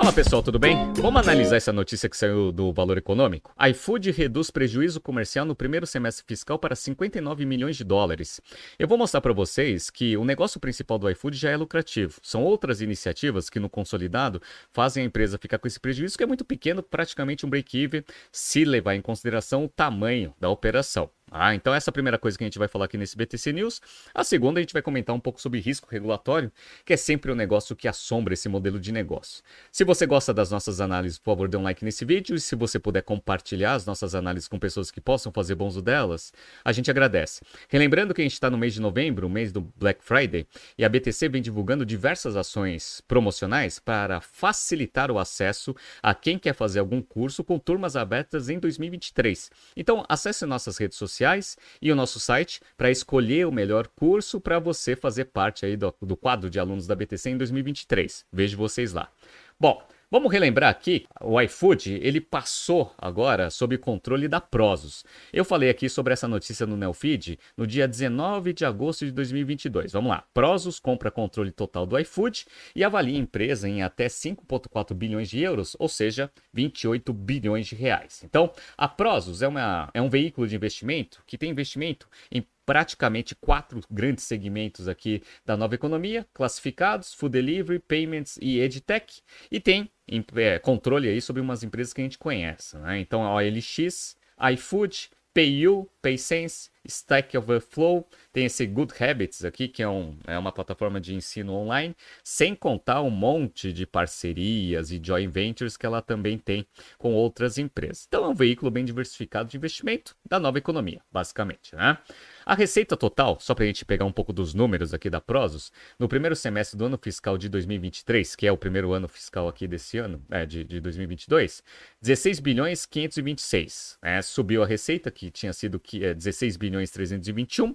Fala pessoal, tudo bem? Vamos analisar essa notícia que saiu do Valor Econômico? iFood reduz prejuízo comercial no primeiro semestre fiscal para 59 milhões de dólares. Eu vou mostrar para vocês que o negócio principal do iFood já é lucrativo. São outras iniciativas que no consolidado fazem a empresa ficar com esse prejuízo que é muito pequeno, praticamente um break-even, se levar em consideração o tamanho da operação. Ah, então essa é a primeira coisa que a gente vai falar aqui nesse BTC News. A segunda, a gente vai comentar um pouco sobre risco regulatório, que é sempre o um negócio que assombra esse modelo de negócio. Se você gosta das nossas análises, por favor, dê um like nesse vídeo. E se você puder compartilhar as nossas análises com pessoas que possam fazer bom uso delas, a gente agradece. Relembrando que a gente está no mês de novembro, mês do Black Friday, e a BTC vem divulgando diversas ações promocionais para facilitar o acesso a quem quer fazer algum curso com turmas abertas em 2023. Então, acesse nossas redes sociais sociais e o nosso site para escolher o melhor curso para você fazer parte aí do, do quadro de alunos da BTC em 2023. Vejo vocês lá. Bom, Vamos relembrar aqui, o iFood, ele passou agora sob controle da Prozos. Eu falei aqui sobre essa notícia no Neofeed no dia 19 de agosto de 2022. Vamos lá. Prozos compra controle total do iFood e avalia a empresa em até 5,4 bilhões de euros, ou seja, 28 bilhões de reais. Então, a Prozos é, uma, é um veículo de investimento que tem investimento em praticamente quatro grandes segmentos aqui da nova economia, classificados, food delivery, payments e edtech, e tem é, controle aí sobre umas empresas que a gente conhece. Né? Então, a OLX, iFood, PayU, PaySense, Stack Overflow, tem esse Good Habits aqui, que é, um, é uma plataforma de ensino online, sem contar um monte de parcerias e joint ventures que ela também tem com outras empresas. Então é um veículo bem diversificado de investimento da nova economia, basicamente. Né? A receita total, só para a gente pegar um pouco dos números aqui da Prozos, no primeiro semestre do ano fiscal de 2023, que é o primeiro ano fiscal aqui desse ano, é, de, de 2022, 16 bilhões 526. Né? Subiu a receita, que tinha sido é, 16 bilhões 321,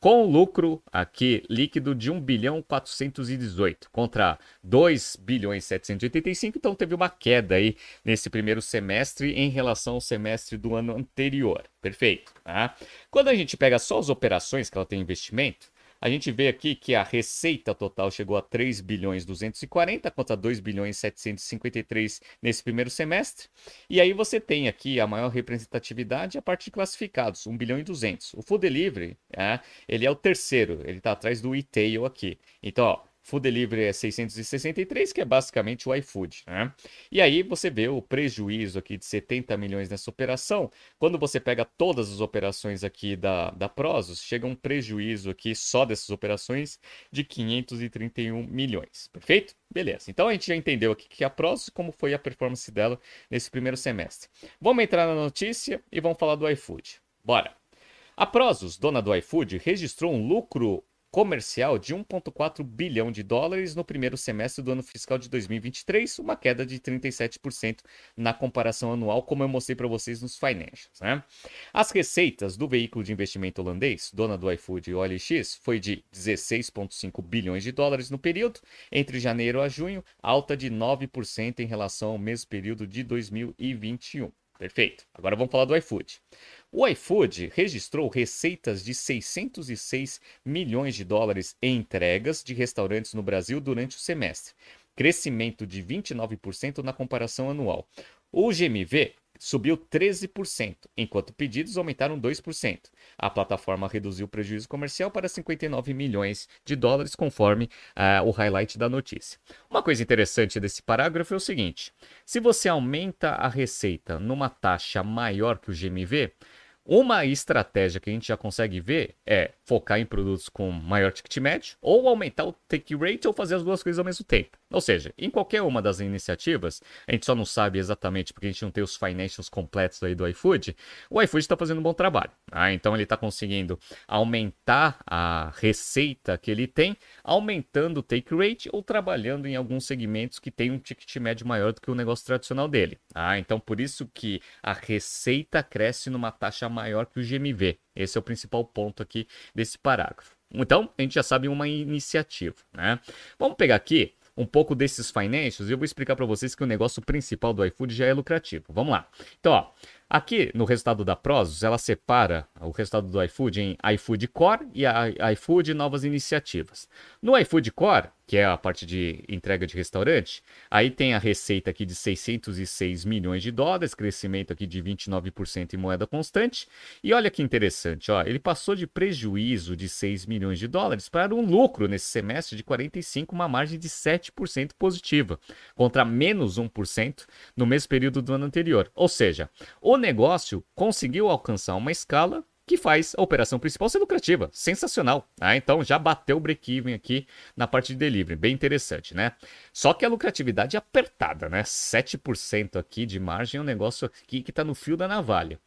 com lucro aqui líquido de 1 bilhão 418 contra 2 bilhões 785, então teve uma queda aí nesse primeiro semestre em relação ao semestre do ano anterior. Perfeito. Tá? Quando a gente pega só as operações que ela tem investimento, a gente vê aqui que a receita total chegou a 3 bilhões 240 contra 2 bilhões 753 nesse primeiro semestre. E aí você tem aqui a maior representatividade a parte de classificados, 1 bilhão e 200. O Food Delivery, é, ele é o terceiro, ele está atrás do e-tail aqui. Então, ó, Food Delivery é 663, que é basicamente o iFood. Né? E aí você vê o prejuízo aqui de 70 milhões nessa operação. Quando você pega todas as operações aqui da, da Prozos, chega um prejuízo aqui só dessas operações de 531 milhões. Perfeito? Beleza. Então a gente já entendeu aqui que a Prozos como foi a performance dela nesse primeiro semestre. Vamos entrar na notícia e vamos falar do iFood. Bora! A Prozos, dona do iFood, registrou um lucro comercial de 1,4 bilhão de dólares no primeiro semestre do ano fiscal de 2023, uma queda de 37% na comparação anual, como eu mostrei para vocês nos financials. Né? As receitas do veículo de investimento holandês, dona do iFood e OLX, foi de 16,5 bilhões de dólares no período, entre janeiro a junho, alta de 9% em relação ao mesmo período de 2021. Perfeito. Agora vamos falar do iFood. O iFood registrou receitas de 606 milhões de dólares em entregas de restaurantes no Brasil durante o semestre, crescimento de 29% na comparação anual. O GMV subiu 13%, enquanto pedidos aumentaram 2%. A plataforma reduziu o prejuízo comercial para 59 milhões de dólares, conforme uh, o highlight da notícia. Uma coisa interessante desse parágrafo é o seguinte: se você aumenta a receita numa taxa maior que o GMV, uma estratégia que a gente já consegue ver é focar em produtos com maior ticket médio, ou aumentar o take rate, ou fazer as duas coisas ao mesmo tempo. Ou seja, em qualquer uma das iniciativas, a gente só não sabe exatamente porque a gente não tem os financials completos aí do iFood, o iFood está fazendo um bom trabalho. Ah, então ele está conseguindo aumentar a receita que ele tem, aumentando o take rate ou trabalhando em alguns segmentos que tem um ticket médio maior do que o negócio tradicional dele. Ah, então por isso que a receita cresce numa taxa maior que o GMV. Esse é o principal ponto aqui desse parágrafo. Então, a gente já sabe uma iniciativa, né? Vamos pegar aqui um pouco desses financials e eu vou explicar para vocês que o negócio principal do iFood já é lucrativo. Vamos lá. Então, ó, aqui no resultado da Prozos, ela separa o resultado do iFood em iFood Core e iFood Novas Iniciativas. No iFood Core, que é a parte de entrega de restaurante, aí tem a receita aqui de 606 milhões de dólares, crescimento aqui de 29% em moeda constante. E olha que interessante, ó, ele passou de prejuízo de 6 milhões de dólares para um lucro nesse semestre de 45, uma margem de 7% positiva, contra menos 1% no mesmo período do ano anterior. Ou seja, o negócio conseguiu alcançar uma escala que faz a operação principal ser lucrativa. Sensacional. Ah, então já bateu o break-even aqui na parte de delivery. Bem interessante, né? Só que a lucratividade é apertada, né? 7% aqui de margem é um negócio aqui que está no fio da navalha.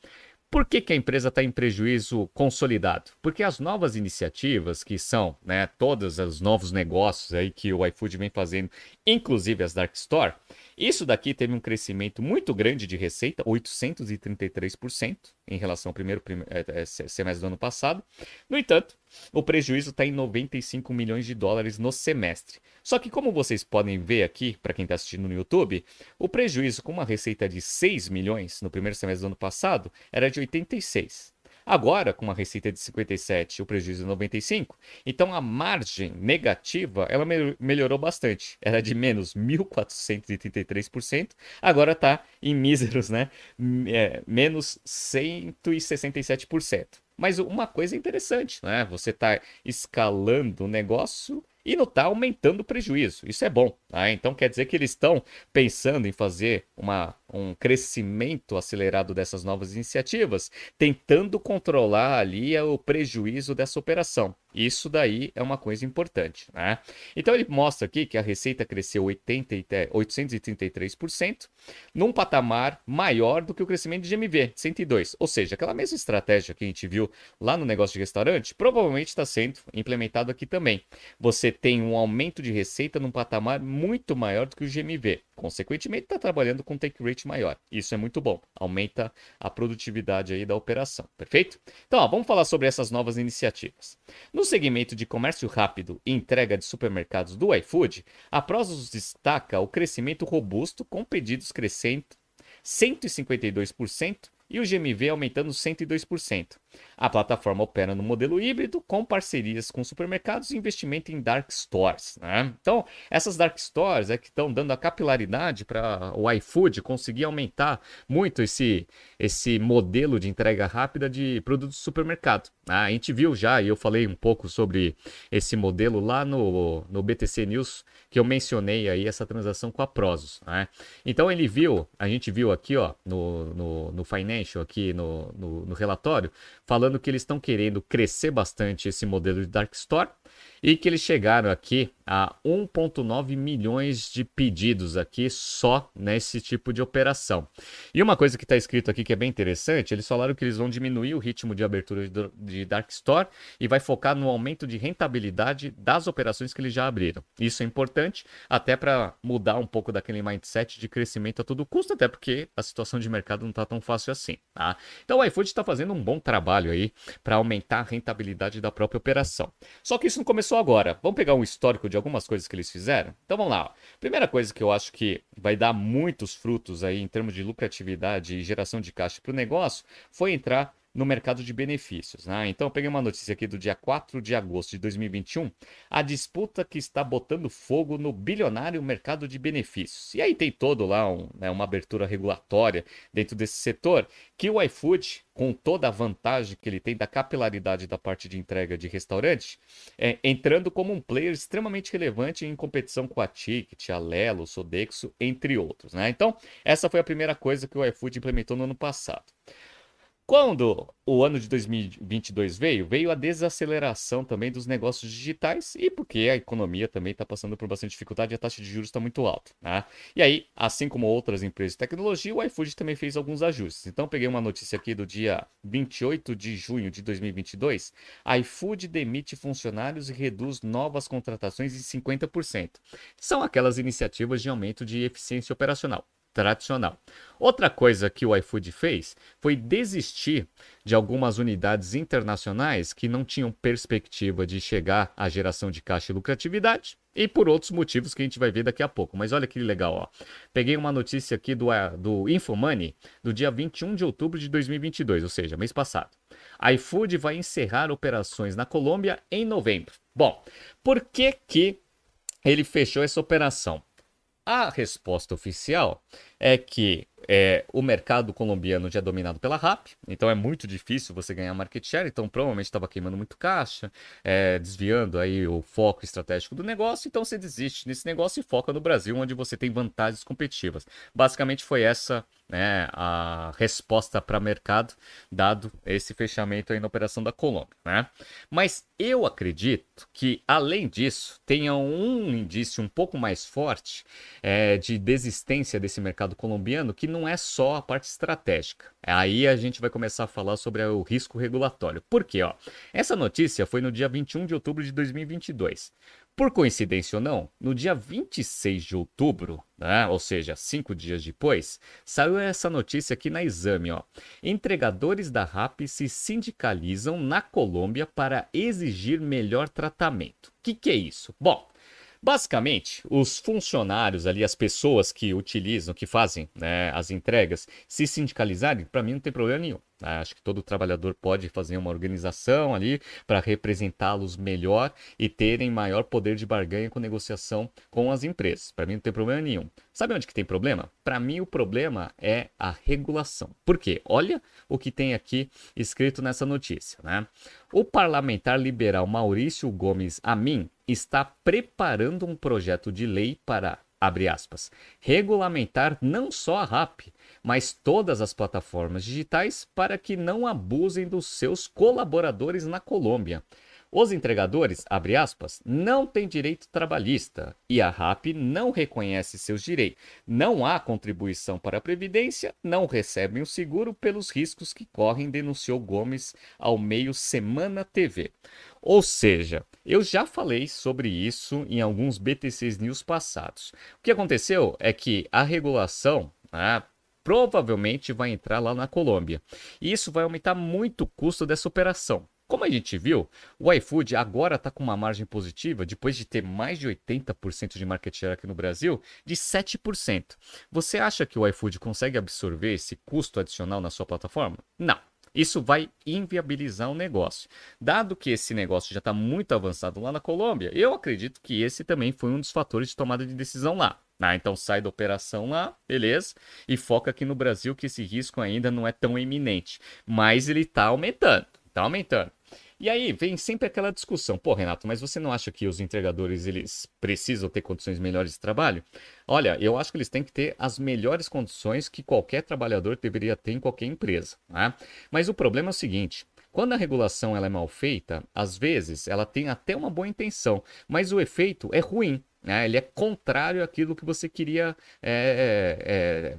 Por que, que a empresa está em prejuízo consolidado? Porque as novas iniciativas, que são né, todos os novos negócios aí que o iFood vem fazendo, inclusive as Dark Store, isso daqui teve um crescimento muito grande de receita, 833% em relação ao primeiro é, é, semestre do ano passado. No entanto, o prejuízo está em 95 milhões de dólares no semestre. Só que, como vocês podem ver aqui, para quem está assistindo no YouTube, o prejuízo com uma receita de 6 milhões no primeiro semestre do ano passado era de 86. Agora, com uma receita de 57 e o prejuízo de 95, então a margem negativa ela me melhorou bastante. Era de menos 1.433%, agora está em míseros, né? É, menos 167%. Mas uma coisa interessante, né? Você está escalando o negócio e não está aumentando o prejuízo. Isso é bom. Tá? Então quer dizer que eles estão pensando em fazer uma, um crescimento acelerado dessas novas iniciativas, tentando controlar ali o prejuízo dessa operação. Isso daí é uma coisa importante, né? Então ele mostra aqui que a receita cresceu 80, 833%, num patamar maior do que o crescimento de GMV, 102. Ou seja, aquela mesma estratégia que a gente viu lá no negócio de restaurante, provavelmente está sendo implementado aqui também. Você tem um aumento de receita num patamar muito maior do que o GMV. Consequentemente, está trabalhando com take rate maior. Isso é muito bom. Aumenta a produtividade aí da operação. Perfeito? Então, ó, vamos falar sobre essas novas iniciativas. No segmento de comércio rápido e entrega de supermercados do iFood, a Prozos destaca o crescimento robusto com pedidos crescendo 152% e o GMV aumentando 102%. A plataforma opera no modelo híbrido, com parcerias com supermercados e investimento em dark stores. Né? Então, essas dark stores é que estão dando a capilaridade para o iFood conseguir aumentar muito esse, esse modelo de entrega rápida de produtos de supermercado. Ah, a gente viu já, e eu falei um pouco sobre esse modelo lá no, no BTC News, que eu mencionei aí essa transação com a Prozos. Né? Então, ele viu, a gente viu aqui ó, no, no, no Financial, aqui no, no, no relatório, falando que eles estão querendo crescer bastante esse modelo de Dark Store e que eles chegaram aqui a 1,9 milhões de pedidos aqui só nesse tipo de operação. E uma coisa que está escrito aqui que é bem interessante, eles falaram que eles vão diminuir o ritmo de abertura de Dark Store e vai focar no aumento de rentabilidade das operações que eles já abriram. Isso é importante até para mudar um pouco daquele mindset de crescimento a todo custo, até porque a situação de mercado não está tão fácil assim. Tá? Então o iFood está fazendo um bom trabalho aí para aumentar a rentabilidade da própria operação. Só que isso não começou agora. Vamos pegar um histórico de algumas coisas que eles fizeram? Então vamos lá. Primeira coisa que eu acho que vai dar muitos frutos aí em termos de lucratividade e geração de caixa para o negócio foi entrar no mercado de benefícios. Né? Então, eu peguei uma notícia aqui do dia 4 de agosto de 2021, a disputa que está botando fogo no bilionário mercado de benefícios. E aí tem todo lá um, né, uma abertura regulatória dentro desse setor, que o iFood, com toda a vantagem que ele tem da capilaridade da parte de entrega de restaurante, é, entrando como um player extremamente relevante em competição com a Ticket, a Lelo, Sodexo, entre outros. Né? Então, essa foi a primeira coisa que o iFood implementou no ano passado. Quando o ano de 2022 veio, veio a desaceleração também dos negócios digitais e porque a economia também está passando por bastante dificuldade e a taxa de juros está muito alta. Né? E aí, assim como outras empresas de tecnologia, o iFood também fez alguns ajustes. Então, peguei uma notícia aqui do dia 28 de junho de 2022. iFood demite funcionários e reduz novas contratações em 50%. São aquelas iniciativas de aumento de eficiência operacional tradicional. Outra coisa que o iFood fez foi desistir de algumas unidades internacionais que não tinham perspectiva de chegar à geração de caixa e lucratividade e por outros motivos que a gente vai ver daqui a pouco. Mas olha que legal, ó. Peguei uma notícia aqui do, do Infomoney do dia 21 de outubro de 2022, ou seja, mês passado. A iFood vai encerrar operações na Colômbia em novembro. Bom, por que que ele fechou essa operação. A resposta oficial é que é, o mercado colombiano já é dominado pela RAP, então é muito difícil você ganhar market share, então provavelmente estava queimando muito caixa, é, desviando aí o foco estratégico do negócio, então você desiste nesse negócio e foca no Brasil, onde você tem vantagens competitivas. Basicamente foi essa né, a resposta para mercado, dado esse fechamento aí na operação da Colômbia. Né? Mas eu acredito que, além disso, tenha um indício um pouco mais forte é, de desistência desse mercado colombiano, que não é só a parte estratégica. Aí a gente vai começar a falar sobre o risco regulatório. Por quê? Ó? Essa notícia foi no dia 21 de outubro de 2022. Por coincidência ou não, no dia 26 de outubro, né, ou seja, cinco dias depois, saiu essa notícia aqui na Exame. Ó. Entregadores da RAP se sindicalizam na Colômbia para exigir melhor tratamento. O que, que é isso? Bom, Basicamente, os funcionários ali, as pessoas que utilizam, que fazem né, as entregas, se sindicalizarem, para mim não tem problema nenhum. Né? Acho que todo trabalhador pode fazer uma organização ali para representá-los melhor e terem maior poder de barganha com negociação com as empresas. Para mim não tem problema nenhum. Sabe onde que tem problema? Para mim o problema é a regulação. Por quê? Olha o que tem aqui escrito nessa notícia, né? O parlamentar liberal Maurício Gomes Amin está preparando um projeto de lei para, abre aspas, regulamentar não só a RAP, mas todas as plataformas digitais para que não abusem dos seus colaboradores na Colômbia. Os entregadores, abre aspas, não têm direito trabalhista e a RAP não reconhece seus direitos. Não há contribuição para a Previdência, não recebem o seguro pelos riscos que correm, denunciou Gomes ao meio Semana TV. Ou seja, eu já falei sobre isso em alguns BTCs News passados. O que aconteceu é que a regulação né, provavelmente vai entrar lá na Colômbia. E isso vai aumentar muito o custo dessa operação. Como a gente viu, o iFood agora está com uma margem positiva, depois de ter mais de 80% de market share aqui no Brasil, de 7%. Você acha que o iFood consegue absorver esse custo adicional na sua plataforma? Não. Isso vai inviabilizar o negócio. Dado que esse negócio já está muito avançado lá na Colômbia, eu acredito que esse também foi um dos fatores de tomada de decisão lá. Ah, então sai da operação lá, beleza, e foca aqui no Brasil que esse risco ainda não é tão iminente, mas ele está aumentando, está aumentando. E aí vem sempre aquela discussão, pô, Renato, mas você não acha que os entregadores eles precisam ter condições melhores de trabalho? Olha, eu acho que eles têm que ter as melhores condições que qualquer trabalhador deveria ter em qualquer empresa, né? Mas o problema é o seguinte, quando a regulação ela é mal feita, às vezes ela tem até uma boa intenção, mas o efeito é ruim. Né? Ele é contrário àquilo que você queria é,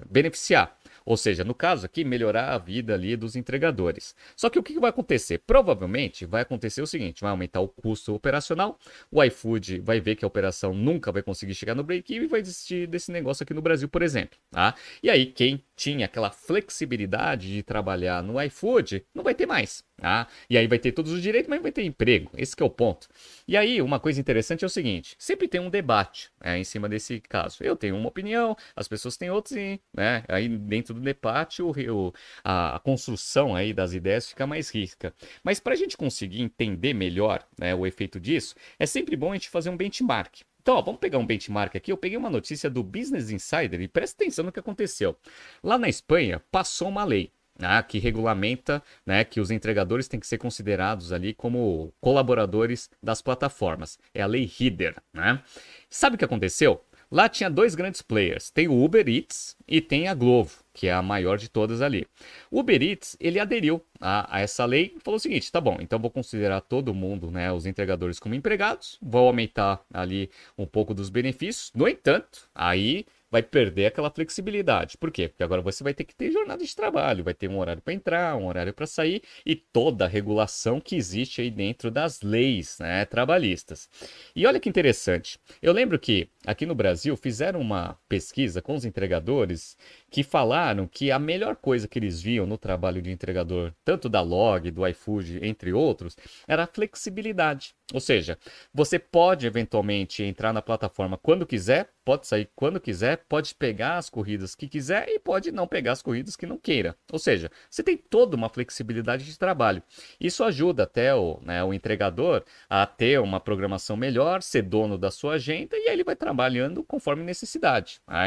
é, beneficiar. Ou seja, no caso aqui, melhorar a vida ali dos entregadores. Só que o que vai acontecer? Provavelmente vai acontecer o seguinte: vai aumentar o custo operacional, o iFood vai ver que a operação nunca vai conseguir chegar no break-even e vai desistir desse negócio aqui no Brasil, por exemplo. Tá? E aí, quem tinha aquela flexibilidade de trabalhar no iFood não vai ter mais. Tá? E aí vai ter todos os direitos, mas vai ter emprego. Esse é o ponto. E aí, uma coisa interessante é o seguinte: sempre tem um debate né, em cima desse caso. Eu tenho uma opinião, as pessoas têm outras, e né, aí dentro do debate o, o, a, a, construção aí das ideias fica mais rica. Mas para a gente conseguir entender melhor né, o efeito disso, é sempre bom a gente fazer um benchmark. Então, ó, vamos pegar um benchmark aqui. Eu peguei uma notícia do Business Insider e presta atenção no que aconteceu. Lá na Espanha, passou uma lei né, que regulamenta né, que os entregadores têm que ser considerados ali como colaboradores das plataformas. É a lei HIDER. Né? Sabe o que aconteceu? Lá tinha dois grandes players. Tem o Uber Eats e tem a Glovo, que é a maior de todas ali. O Uber Eats, ele aderiu a, a, essa lei e falou o seguinte, tá bom, então vou considerar todo mundo, né, os entregadores como empregados, vou aumentar ali um pouco dos benefícios. No entanto, aí vai perder aquela flexibilidade. Por quê? Porque agora você vai ter que ter jornada de trabalho, vai ter um horário para entrar, um horário para sair e toda a regulação que existe aí dentro das leis né, trabalhistas. E olha que interessante. Eu lembro que aqui no Brasil fizeram uma pesquisa com os entregadores que falaram que a melhor coisa que eles viam no trabalho de entregador, tanto da Log, do iFood, entre outros, era a flexibilidade. Ou seja, você pode eventualmente entrar na plataforma quando quiser, pode sair quando quiser, pode pegar as corridas que quiser e pode não pegar as corridas que não queira. Ou seja, você tem toda uma flexibilidade de trabalho. Isso ajuda até o, né, o entregador a ter uma programação melhor, ser dono da sua agenda e aí ele vai trabalhando conforme necessidade. Ah,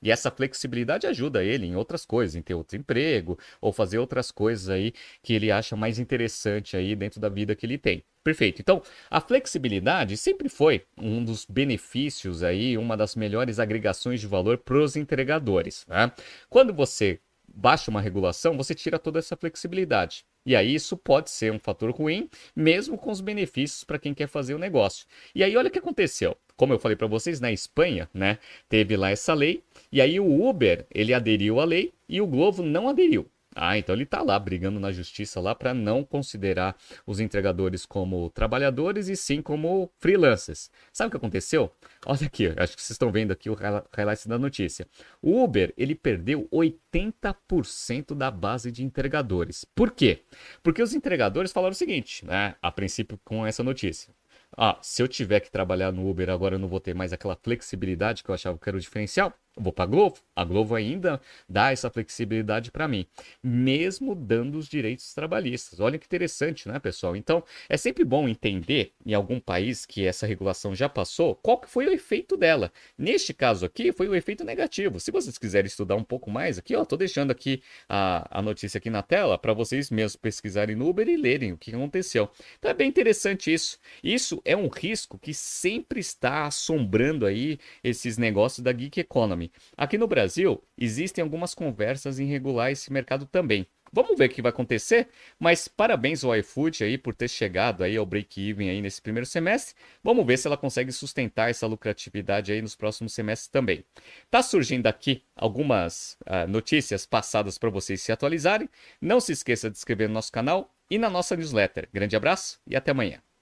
e essa flexibilidade ajuda ele em outras coisas, em ter outro emprego ou fazer outras coisas aí que ele acha mais interessante aí dentro da vida que ele tem. Perfeito. Então, a flexibilidade sempre foi um dos benefícios aí, uma das melhores agregações de valor para os entregadores. Né? Quando você baixa uma regulação, você tira toda essa flexibilidade. E aí isso pode ser um fator ruim, mesmo com os benefícios para quem quer fazer o negócio. E aí olha o que aconteceu. Como eu falei para vocês, na Espanha, né, teve lá essa lei, e aí o Uber, ele aderiu à lei e o Globo não aderiu. Ah, então ele está lá brigando na justiça lá para não considerar os entregadores como trabalhadores e sim como freelancers. Sabe o que aconteceu? Olha aqui, acho que vocês estão vendo aqui o highlight da notícia. O Uber, ele perdeu 80% da base de entregadores. Por quê? Porque os entregadores falaram o seguinte, né, a princípio com essa notícia. Ah, se eu tiver que trabalhar no Uber agora eu não vou ter mais aquela flexibilidade que eu achava que era o diferencial. Vou para a Globo. A Globo ainda dá essa flexibilidade para mim, mesmo dando os direitos trabalhistas. Olha que interessante, né, pessoal? Então, é sempre bom entender em algum país que essa regulação já passou, qual que foi o efeito dela. Neste caso aqui, foi o efeito negativo. Se vocês quiserem estudar um pouco mais aqui, ó, tô deixando aqui a, a notícia aqui na tela para vocês mesmos pesquisarem no Uber e lerem o que aconteceu. Então é bem interessante isso. Isso é um risco que sempre está assombrando aí esses negócios da Geek Economy. Aqui no Brasil, existem algumas conversas em regular esse mercado também. Vamos ver o que vai acontecer, mas parabéns ao iFood aí por ter chegado aí ao break-even aí nesse primeiro semestre. Vamos ver se ela consegue sustentar essa lucratividade aí nos próximos semestres também. Tá surgindo aqui algumas uh, notícias passadas para vocês se atualizarem. Não se esqueça de inscrever no nosso canal e na nossa newsletter. Grande abraço e até amanhã.